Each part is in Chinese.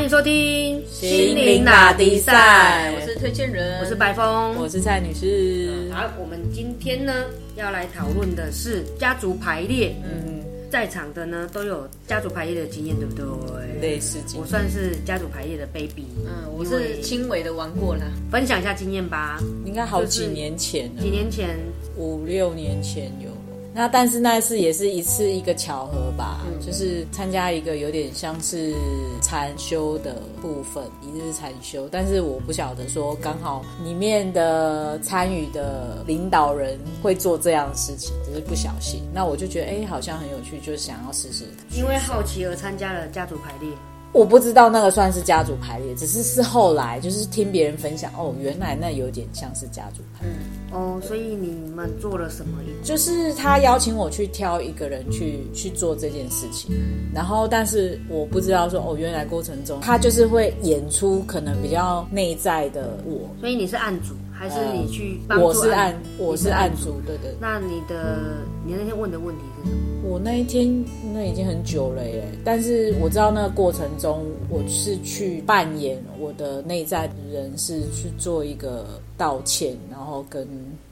欢迎收听心灵打迪赛我是推荐人，我是白峰，我是蔡女士。好，我们今天呢要来讨论的是家族排列。嗯，在场的呢都有家族排列的经验，对不对？类似经我算是家族排列的 baby。嗯，我是轻微的玩过啦。分享一下经验吧。应该好几年前了，几年前，五六年前有。那但是那次也是一次一个巧合吧，就是参加一个有点像是禅修的部分，一日禅修，但是我不晓得说刚好里面的参与的领导人会做这样的事情，只是不小心。那我就觉得哎、好像很有趣，就想要试试。因为好奇而参加了家族排列。我不知道那个算是家族排列，只是是后来就是听别人分享，哦，原来那有点像是家族排列。哦，所以你们做了什么？就是他邀请我去挑一个人去去做这件事情，然后但是我不知道说哦，原来过程中他就是会演出可能比较内在的我，所以你是案主，还是你去帮助我是案案？我是案主，对对。那你的你那天问的问题是什么？我那一天那已经很久了耶，但是我知道那个过程中，我是去扮演我的内在人，是去做一个道歉，然后跟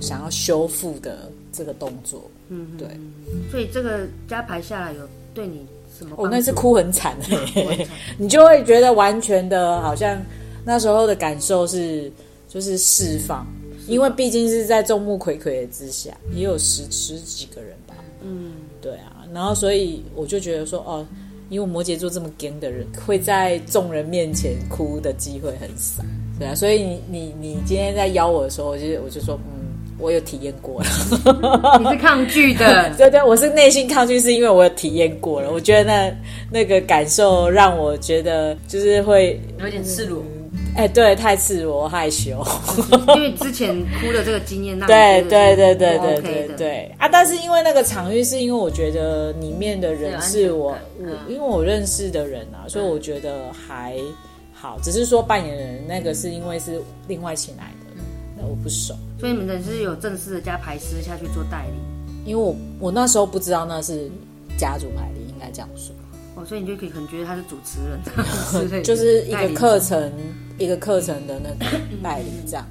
想要修复的这个动作。嗯，对，所以这个加牌下来有对你什么？我那次哭很惨 哭很惨 你就会觉得完全的好像那时候的感受是就是释放，因为毕竟是在众目睽睽的之下，也有十十几个人吧，嗯，对啊，然后所以我就觉得说哦。因为摩羯座这么 g 的人，会在众人面前哭的机会很少，对啊，所以你你你今天在邀我的时候，我就我就说，嗯，我有体验过了，你是抗拒的，对对，我是内心抗拒，是因为我有体验过了。我觉得那那个感受让我觉得就是会，有点赤裸，哎，对，太赤裸害羞。因为之前哭的这个经验，让你对对对对对对对啊！但是因为那个场域，是因为我觉得里面的人是我我因为我认识的人啊，所以我觉得还好。只是说扮演人那个是因为是另外请来的，那我不熟。所以你们是有正式的加排师下去做代理因为我我那时候不知道那是家族排列，应该这样说。哦，所以你就可以可能觉得他是主持人之类的，就是一个课程，一个课程的那个代理这样。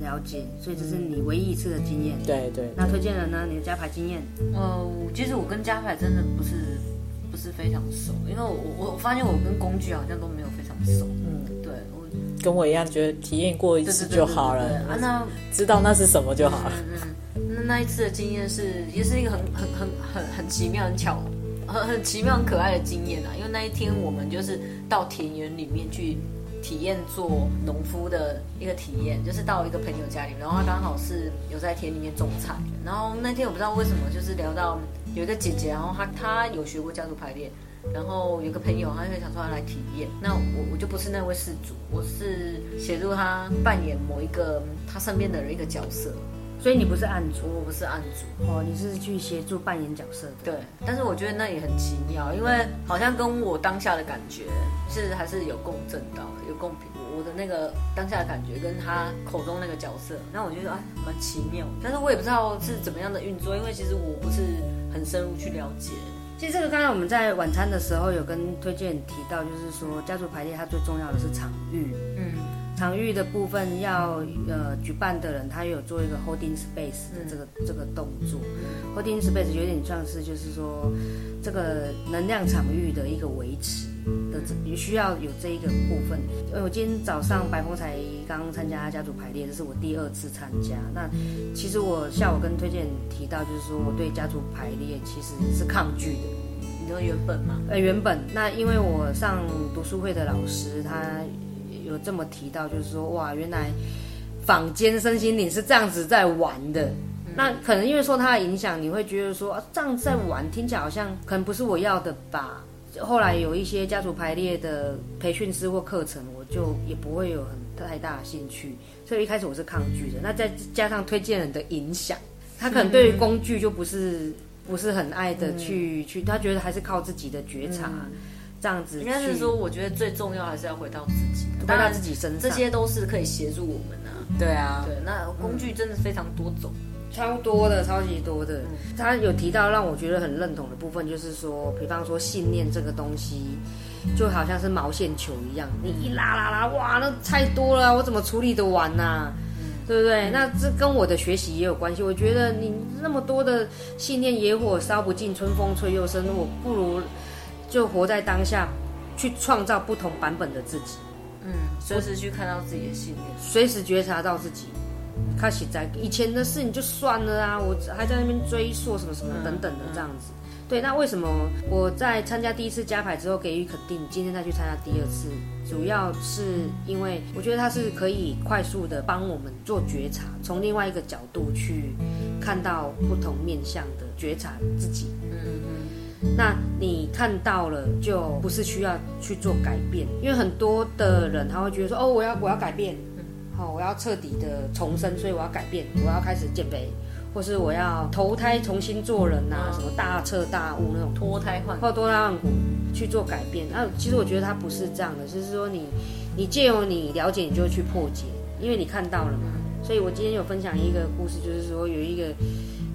了解，所以这是你唯一一次的经验。对对，那推荐人呢？你的加牌经验，呃，其实我跟加牌真的不是不是非常熟，因为我我我发现我跟工具好像都没有非常熟。嗯，对，我跟我一样，觉得体验过一次就好了对对对对对啊，那知道那是什么就好了。嗯嗯，那那一次的经验是，也是一个很很很很很奇妙、很巧、很很奇妙、很可爱的经验啊。因为那一天我们就是到田园里面去体验做农夫的一个体验，就是到一个朋友家里，然后他刚好是有在田里面种菜，然后那天我不知道为什么就是聊到有一个姐姐，然后她她有学过家族排列。然后有个朋友，他就想说要来体验，那我我就不是那位事主，我是协助他扮演某一个他身边的人一个角色，所以你不是案主我不是案主，哦，你是去协助扮演角色的。对，但是我觉得那也很奇妙，因为好像跟我当下的感觉是还是有共振到的，有共鸣。我的那个当下的感觉跟他口中那个角色，那我觉得啊蛮奇妙，但是我也不知道是怎么样的运作，因为其实我不是很深入去了解。其实这个刚才我们在晚餐的时候有跟推荐提到，就是说家族排列它最重要的是场域，嗯场域的部分要呃举办的人他有做一个 holding space 的这个、这个动作，holding space 有点像是就是说这个能量场域的一个维持的这也需要有这一个部分。因为，我今天早上白峰才刚参加家族排列，这是我第二次参加。那其实我下午跟推荐提到，就是说我对家族排列其实是抗拒的。你说原本吗，呃，原本那因为我上读书会的老师他有这么提到，就是说哇，原来坊间身心灵是这样子在玩的。那可能因为受他的影响，你会觉得说、啊、这样子在玩，听起来好像可能不是我要的吧。后来有一些家族排列的培训师或课程，我就也不会有很太大的兴趣，所以一开始我是抗拒的。那再加上推荐人的影响，他可能对于工具就不是不是很爱的去、去，他觉得还是靠自己的觉察。这样子去，应该是说，我觉得最重要还是要回到自己，回到自己身上，这些都是可以协助我们啊。对啊，对，那工具真的非常多种。超多的，超级多的。他有提到让我觉得很认同的部分，就是说，比方说信念这个东西，就好像是毛线球一样，你一拉拉拉，哇，那太多了，我怎么处理得完呐、对不对？那这跟我的学习也有关系。我觉得你那么多的信念，野火烧不尽，春风吹又生，我不如就活在当下，去创造不同版本的自己，嗯，随时去看到自己的信念。随时觉察到自己。开始在以前的事你就算了啊，我还在那边追溯什么什么等等的这样子。对，那为什么我在参加第一次加牌之后给予肯定，今天再去参加第二次，主要是因为我觉得它是可以快速的帮我们做觉察，从另外一个角度去看到不同面向的觉察自己。那你看到了，就不是需要去做改变，因为很多的人他会觉得说，哦，我要我要改变，好、我要彻底的重生，所以我要改变，我要开始减肥，或是我要投胎重新做人呐、什么大彻大悟那种脱胎换骨或多拉万股去做改变。那其实我觉得他不是这样的，就是说你你借由你了解，你就会去破解，因为你看到了嘛。所以我今天有分享一个故事，就是说有一个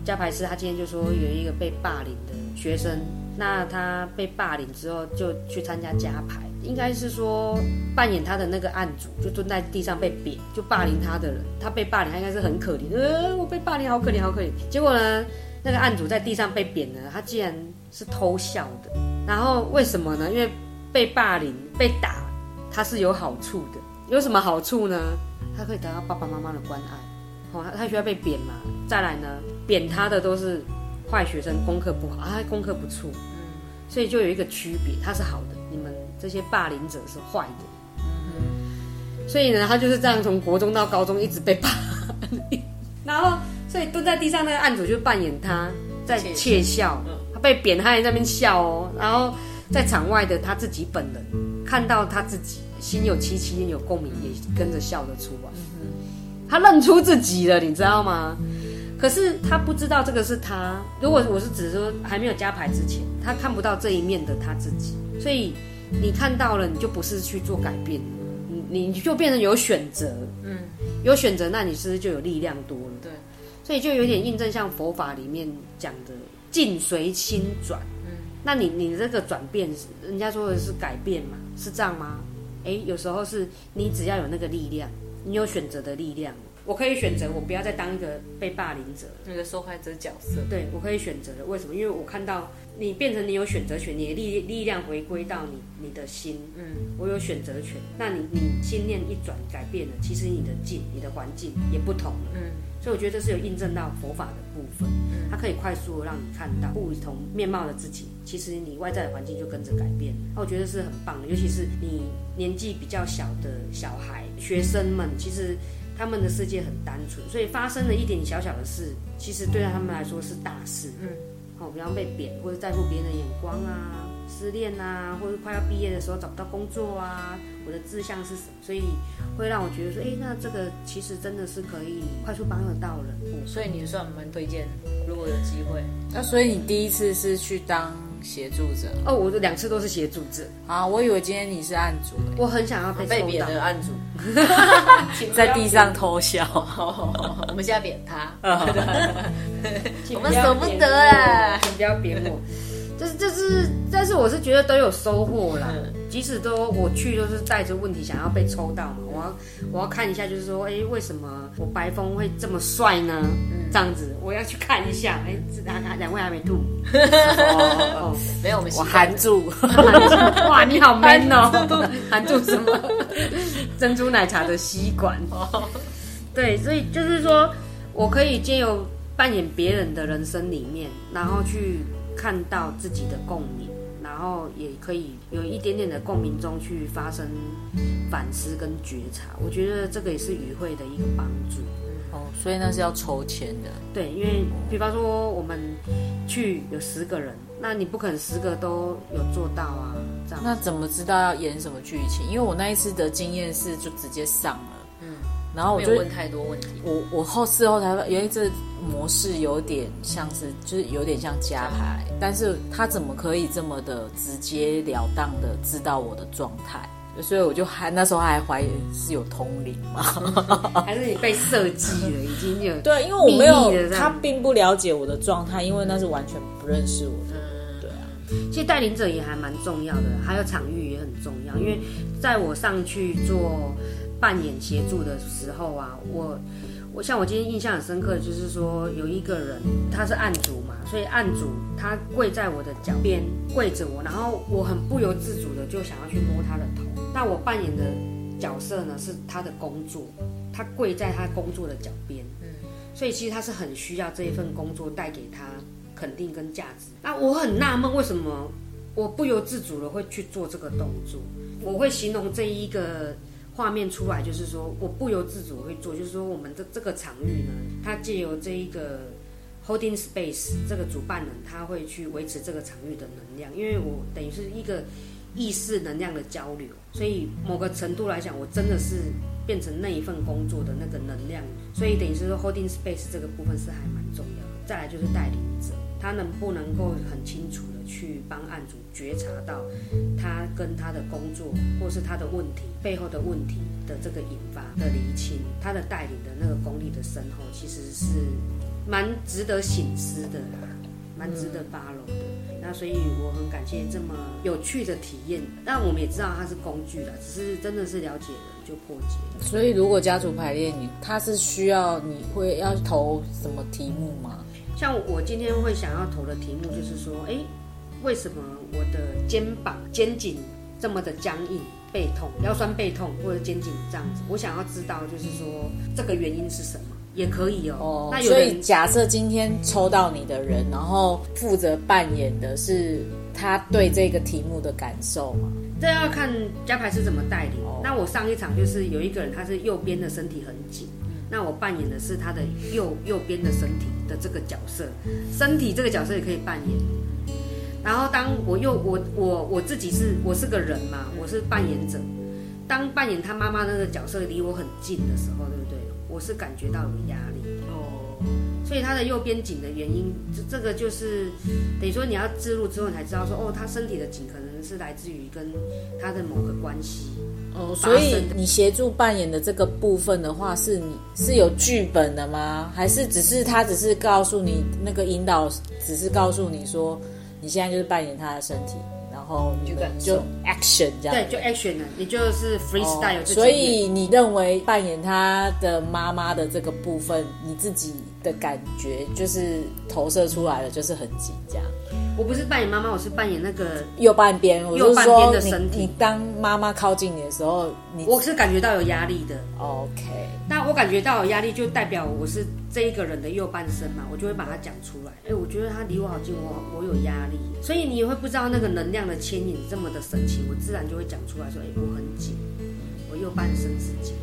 加牌师，他今天就说有一个被霸凌的学生，那他被霸凌之后就去参加加牌，应该是说扮演他的那个案主，就蹲在地上被扁，就霸凌他的人，他被霸凌，他应该是很可怜，呃，我被霸凌，好可怜，好可怜。结果呢，那个案主在地上被扁了，他竟然是偷笑的。然后为什么呢？因为被霸凌、被打，他是有好处的。有什么好处呢？他可以得到爸爸妈妈的关爱。哦，他他需要被贬嘛？再来呢，贬他的都是坏学生，功课不好，啊，他功课不错，所以就有一个区别，他是好的，你们这些霸凌者是坏的。所以呢，他就是这样从国中到高中一直被霸凌，然后所以蹲在地上那个案主就扮演他在窃笑，他被扁，他还在那边笑哦，然后在场外的他自己本人看到他自己心有戚戚焉，有共鸣，也跟着笑得出来。他认出自己了，你知道吗？可是他不知道这个是他。如果我是指说还没有加牌之前，他看不到这一面的他自己，所以你看到了，你就不是去做改变，你你就变成有选择，嗯，有选择，那你是不是就有力量多了？对，所以就有点印证像佛法里面讲的“境随心转”。嗯，那你你这个转变，人家说的是改变嘛？是这样吗？诶，有时候是你只要有那个力量，你有选择的力量，我可以选择我不要再当一个被霸凌者，那个受害者角色。对我可以选择的。为什么？因为我看到你变成你有选择权，你的力力量回归到你你的心，嗯，我有选择权。那你你心念一转改变了，其实你的境、你的环境也不同了，嗯。所以我觉得这是有印证到佛法的部分，它可以快速地让你看到不同面貌的自己，其实你外在的环境就跟着改变了。那我觉得是很棒的，尤其是你年纪比较小的小孩、学生们，其实他们的世界很单纯，所以发生了一点小小的事，其实对他们来说是大事。嗯，好，比方被贬或者在乎别人的眼光啊，失恋啊，或者快要毕业的时候找不到工作啊，我的志向是什么？所以会让我觉得说，哎，那这个其实真的是可以快速帮得到人。所以你算蛮推荐，如果有机会。那所以你第一次是去当协助者哦，我这两次都是协助者，啊？我以为今天你是案主、欸我很想要被。贬的案主，在地上偷笑。我们现在扁他。我们舍不得扁我啊请不要扁我。就是就是，但是我是觉得都有收获啦。嗯即使都我去都是带着问题想要被抽到嘛，我要我要看一下，就是说，哎、为什么我白峰会这么帅呢？嗯这样子，我要去看一下。哎、这两两位还没吐。哦没有，我们我习惯含住，哦 哇，你好 man 哦！含住什么？珍珠奶茶的吸管。哦对，所以就是说我可以借由扮演别人的人生里面，然后去看到自己的共鸣，然后也可以有一点点的共鸣中去发生反思跟觉察。我觉得这个也是与会的一个帮助。哦，所以那是要抽签的。对，因为比方说我们去有十个人，那你不可能十个都有做到啊，这样。那怎么知道要演什么剧情？因为我那一次的经验是就直接上了，嗯，然后我就问太多问题。我我后事后才发现，原来这模式有点像是，就是有点像加牌，但是他怎么可以这么的直截了当的知道我的状态？所以我就还那时候还怀疑是有通灵嘛，还是你被设计了，已经有对，因为我没有他并不了解我的状态，因为那是完全不认识我的，对啊，其实带领者也还蛮重要的，还有场域也很重要，因为在我上去做扮演协助的时候啊，我我像我今天印象很深刻的就是说有一个人他是案主嘛，所以案主他跪在我的脚边跪着我，然后我很不由自主的就想要去摸他的头，那我扮演的角色呢是他的工作，他跪在他工作的脚边，嗯，所以其实他是很需要这一份工作带给他肯定跟价值。那我很纳闷为什么我不由自主的会去做这个动作，我会形容这一个。画面出来就是说，我不由自主会做，就是说，我们的这个场域呢，它借由这一个 holding space 这个主办人，他会去维持这个场域的能量，因为我等于是一个意识能量的交流，所以某个程度来讲，我真的是变成那一份工作的那个能量，所以等于是说 holding space 这个部分是还蛮重要的。再来就是带领者，他能不能够很清楚的去帮案主觉察到他跟他的工作或是他的问题背后的问题的这个引发的厘清，他的带领的那个功力的深厚，其实是蛮值得醒思的，蛮值得包容的。那所以我很感谢这么有趣的体验。但我们也知道它是工具啦，只是真的是了解了就破解。所以如果家族排列，你它是需要你会要投什么题目吗？像我今天会想要投的题目就是说，哎，为什么我的肩膀、肩颈这么的僵硬、背痛、腰酸背痛或者肩颈这样子？我想要知道，就是说这个原因是什么，也可以哦。那所以假设今天抽到你的人，然后负责扮演的是他对这个题目的感受嘛？这要看加牌是怎么带领。那我上一场就是有一个人，他是右边的身体很紧。那我扮演的是他的右右边的身体的这个角色，身体这个角色也可以扮演。然后当我又我我我自己是我是个人嘛，我是扮演者。当扮演他妈妈那个角色离我很近的时候，对不对？我是感觉到有压力。所以他的右边紧的原因，这这个就是等于说你要置入之后，你才知道说哦，他身体的紧可能是来自于跟他的某个关系。哦，所以你协助扮演的这个部分的话，是你是有剧本的吗？还是只是他只是告诉你那个引导，只是告诉你说你现在就是扮演他的身体，然后就就 action 这样，对，就 action 了，你就是 freestyle。所以你认为扮演他的妈妈的这个部分，你自己的感觉就是投射出来的就是很紧张。我不是扮演妈妈，我是扮演那个右半边。右半边的身体。你当妈妈靠近你的时候，你我是感觉到有压力的。OK，那我感觉到有压力，就代表我是这一个人的右半身嘛，我就会把它讲出来。哎，我觉得他离我好近，我我有压力，所以你也会不知道那个能量的牵引这么的神奇，我自然就会讲出来说，哎，我很紧，我右半身是紧，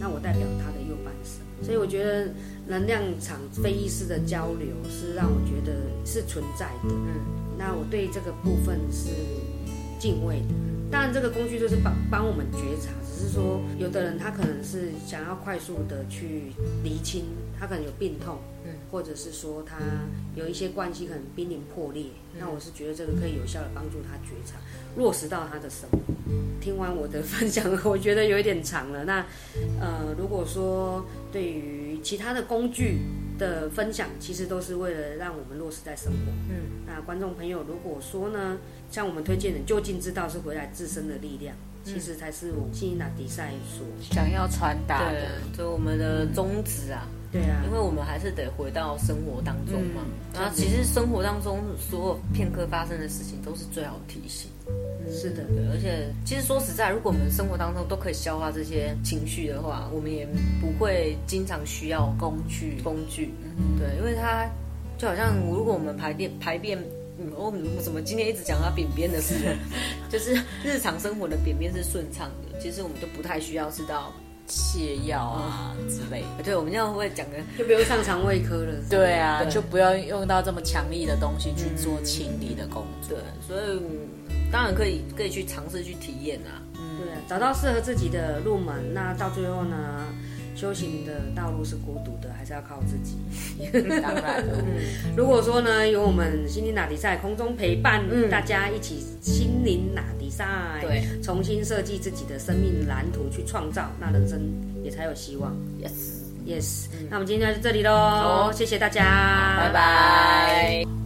那我代表他的右半身。所以我觉得能量场非意识的交流是让我觉得是存在的。嗯。那我对这个部分是敬畏的。当然，这个工具就是帮帮我们觉察，只是说有的人他可能是想要快速的去厘清，他可能有病痛，嗯，或者是说他有一些关系可能濒临破裂。那我是觉得这个可以有效的帮助他觉察，落实到他的生活。听完我的分享，我觉得有一点长了。那呃，如果说对于其他的工具，的分享其实都是为了让我们落实在生活。嗯，那观众朋友，如果说呢，像我们推荐的，就近之道是回来自身的力量，其实才是我们新拿迪赛所想要传达的，就我们的宗旨啊。对啊，因为我们还是得回到生活当中嘛。然后其实生活当中所有片刻发生的事情，都是最好的提醒。是的，对，而且其实说实在，如果我们生活当中都可以消化这些情绪的话，我们也不会经常需要工具。工具，对，因为它就好像如果我们排便排便，嗯，我怎么今天一直讲到便便的事，就是日常生活的便便是顺畅的，其实我们就不太需要知道。泻药啊之类的，对，我们这样会讲的，就不用上肠胃科了。对啊，就不要用到这么强力的东西去做清理的工作。对，所以当然可以可以去尝试去体验啊。嗯，对，找到适合自己的入门，那到最后呢？修行的道路是孤独的，还是要靠自己？当然，如果说呢，有我们心灵打迪赛空中陪伴大家一起心灵打迪赛，对，重新设计自己的生命蓝图去创造，那人生也才有希望。Yes，Yes，那我们今天就到这里喽，谢谢大家，拜拜。